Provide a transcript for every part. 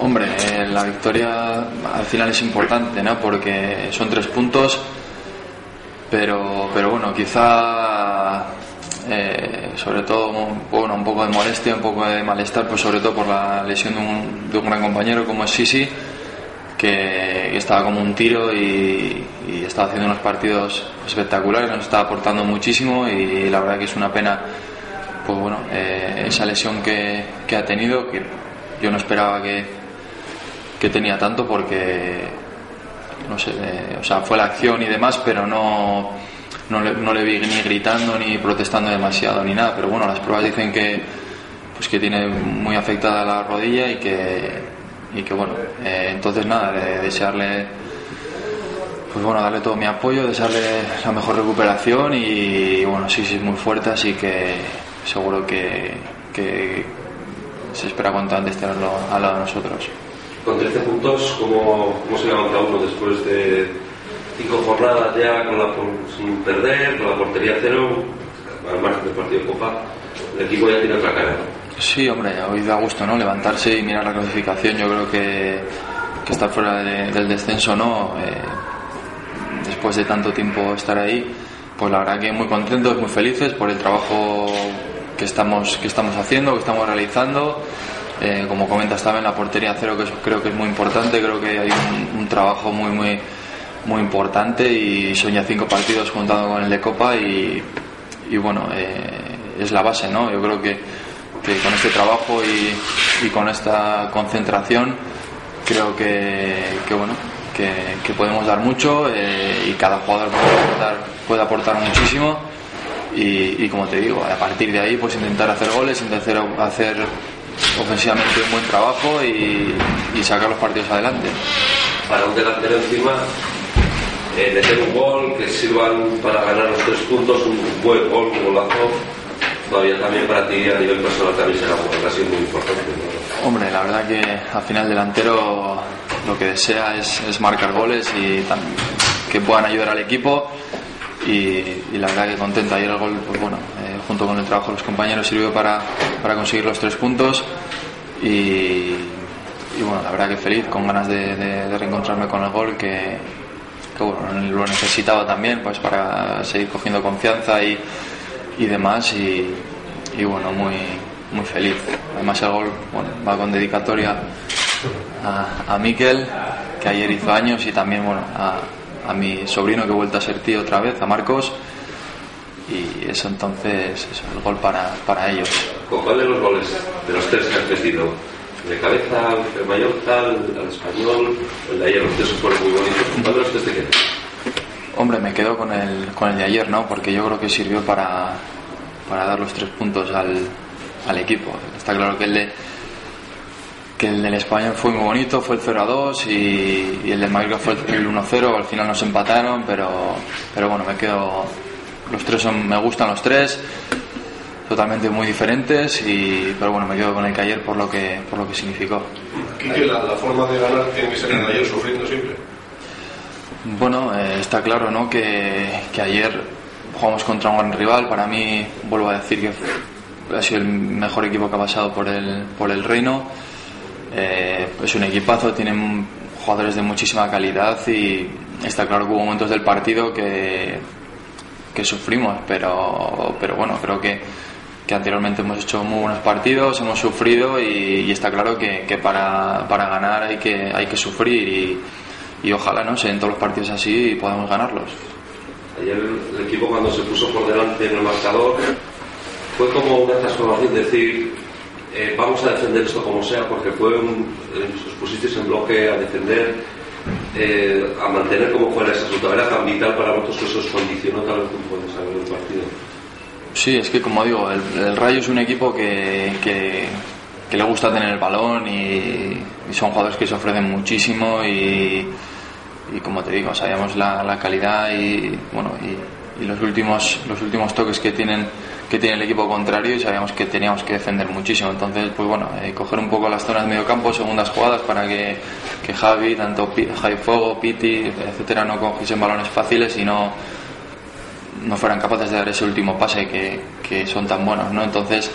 Hombre, eh, la victoria al final es importante, ¿no? Porque son tres puntos, pero, pero bueno, quizá eh, sobre todo bueno, un poco de molestia, un poco de malestar, pues sobre todo por la lesión de un, de un gran compañero como Sisi, que, estaba como un tiro y, y, estaba haciendo unos partidos espectaculares, nos estaba aportando muchísimo y la verdad que es una pena, pues bueno, eh, esa lesión que, que ha tenido, que yo no esperaba que, que tenía tanto porque, no sé, eh, o sea, fue la acción y demás, pero no, no, le, no le vi ni gritando ni protestando demasiado ni nada. Pero bueno, las pruebas dicen que, pues que tiene muy afectada la rodilla y que, y que bueno, eh, entonces nada, de desearle, pues bueno, darle todo mi apoyo, desearle la mejor recuperación y bueno, sí, sí, es muy fuerte, así que seguro que, que se espera cuanto antes tenerlo al lado de nosotros. Con 13 puntos, ¿cómo, cómo se levanta uno después de cinco jornadas ya con la, sin perder, con la portería cero, al margen del partido de Copa? El equipo ya tiene otra cara. Sí, hombre, hoy da gusto ¿no? levantarse y mirar la clasificación. Yo creo que, estar fuera de, del descenso, ¿no? Eh, después de tanto tiempo estar ahí, pues la verdad que muy contentos, muy felices por el trabajo que estamos, que estamos haciendo, que estamos realizando. Eh, como comentas también la portería cero que creo que es muy importante, creo que hay un, trabajo muy muy muy importante y son ya cinco partidos juntando con el de Copa y, bueno, eh, es la base, ¿no? Yo creo que, con este trabajo y, con esta concentración creo que, bueno, que, podemos dar mucho eh, y cada jugador puede aportar, puede aportar muchísimo y, como te digo, a partir de ahí pues intentar hacer goles, intentar hacer ofensivamente un buen trabajo y, y sacar los partidos adelante. Para un delantero encima, eh, meter un gol, que sirvan para ganar los tres puntos, un buen gol, un golazo, todavía también para ti a nivel personal también será casi muy importante. ¿no? Hombre, la verdad que al final delantero lo que desea es, es marcar goles y que puedan ayudar al equipo y, y, la verdad que contenta. Ayer el gol, pues bueno, junto con el trabajo de los compañeros sirvió para, para conseguir los tres puntos y, y, bueno, la verdad que feliz, con ganas de, de, reencontrarme con el gol que, que, bueno, lo necesitaba también pues para seguir cogiendo confianza y, y demás y, y, bueno, muy, muy feliz. Además el gol bueno, va con dedicatoria a, a Miquel, que ayer hizo años y también bueno, a, a mi sobrino que he vuelto a ser tío otra vez, a Marcos. Y eso entonces es el gol para, para ellos. ¿Con cuál de los goles de los tres que has vestido? ¿De cabeza, el Mallorca, el, el español? El de ayer, los tres fueron muy bonitos. ¿Con cuál de los tres te quedas? Hombre, me quedo con el, con el de ayer, ¿no? Porque yo creo que sirvió para, para dar los tres puntos al, al equipo. Está claro que el de que el del español fue muy bonito, fue el 0 a 2 y, y el del Mallorca fue el 1 0, al final nos empataron, pero, pero bueno, me quedo, los tres son, me gustan los tres, totalmente muy diferentes, y, pero bueno, me quedo con el que ayer por lo que, por lo que significó. Quique, la, la forma de ganar tiene que ser el de ayer sufriendo siempre. Bueno, eh, está claro ¿no? que, que ayer jugamos contra un gran rival, para mí, vuelvo a decir que ha sido el mejor equipo que ha pasado por el, por el reino eh, es un equipazo, tienen jugadores de muchísima calidad y está claro que hubo momentos del partido que, que sufrimos, pero, pero bueno, creo que, que anteriormente hemos hecho muy buenos partidos, hemos sufrido y, y está claro que, que para, para, ganar hay que, hay que sufrir y, y ojalá no se den todos los partidos así y podamos ganarlos. Ayer el equipo cuando se puso por delante en el marcador fue como una transformación, decir, eh, vamos a defender esto como sea, porque fue un, eh, os pusisteis en bloque a defender, eh, a mantener como fuera esa resultado. Era tan vital para vosotros que eso os condicionó tal vez un poco saber el partido. Sí, es que como digo, el, el, Rayo es un equipo que, que, le gusta tener el balón y, son jugadores que se ofrecen muchísimo y, como te digo, sabíamos la, calidad y bueno y, los últimos los últimos toques que tienen que tiene el equipo contrario y sabíamos que teníamos que defender muchísimo. Entonces, pues bueno, eh, coger un poco las zonas de medio campo, segundas jugadas para que, que Javi, tanto Javi Fuego, Piti, etcétera, no cogiesen balones fáciles y no, no fueran capaces de dar ese último pase que, que son tan buenos, ¿no? Entonces,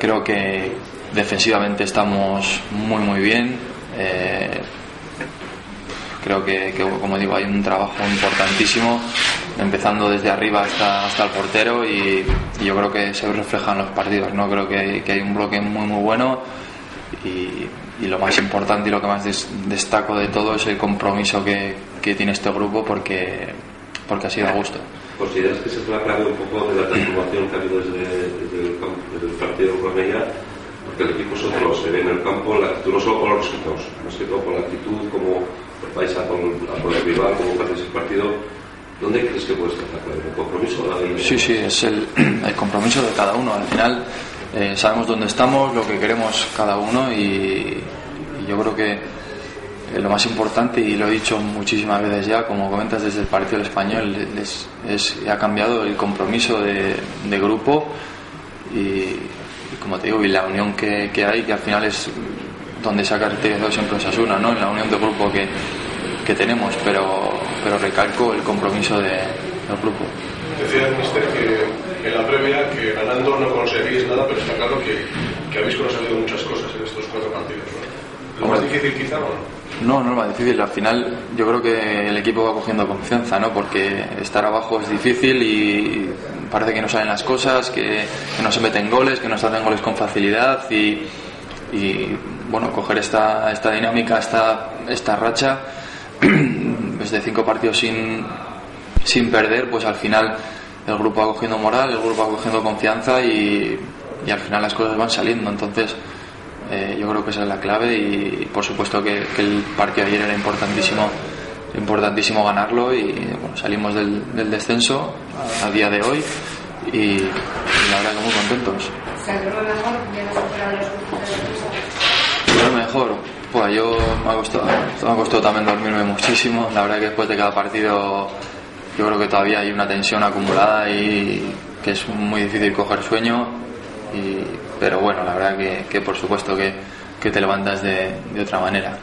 creo que defensivamente estamos muy, muy bien. Eh, creo que, como digo, hay un trabajo importantísimo, empezando desde arriba hasta, hasta el portero y, yo creo que se refleja en los partidos. ¿no? Creo que, hay un bloque muy, muy bueno y, lo más importante y lo que más destaco de todo es el compromiso que, tiene este grupo porque, porque ha sido a gusto. ¿Consideras que se fue clave un poco de la transformación que ha habido desde, el, partido con ella? Porque el equipo solo se ve en el campo, la actitud, no solo por los resultados, más que todo por la actitud, como vais a por, el rival, como haces el partido. ¿Dónde crees que puede estar? ¿El compromiso? La sí, sí, es el, compromiso de cada uno. Al final eh, sabemos dónde estamos, lo que queremos cada uno y yo creo que lo más importante, y lo he dicho muchísimas veces ya, como comentas desde el Partido Español, es, ha cambiado el compromiso de, de grupo y, como te digo, y la unión que, que, hay, que al final es donde se ha caracterizado siempre Osasuna, ¿no? en la unión de grupo que, que tenemos, pero, pero recalco el compromiso de, del grupo. Decía el mister que en la previa que ganando no conseguís nada, pero está claro que, que habéis conseguido muchas cosas en estos cuatro partidos. ¿Lo más difícil quizá o no? No, no es más difícil. Al final yo creo que el equipo va cogiendo confianza, ¿no? Porque estar abajo es difícil y parece que no salen las cosas, que, no se meten goles, que no se hacen goles con facilidad y, bueno, coger esta, esta dinámica, esta, esta racha desde cinco partidos sin, sin perder, pues al final el grupo va cogiendo moral, el grupo va cogiendo confianza y, y al final las cosas van saliendo. Entonces eh, yo creo que esa es la clave y, por supuesto que, el partido de ayer era importantísimo importantísimo ganarlo y bueno, salimos del, descenso a, día de hoy y, la verdad que muy contentos. Lo mejor, pues yo me ha, costado, me ha costado también dormirme muchísimo. La verdad que después de cada partido yo creo que todavía hay una tensión acumulada y que es muy difícil coger sueño y pero bueno, la verdad que, por supuesto que, te levantas de, de otra manera.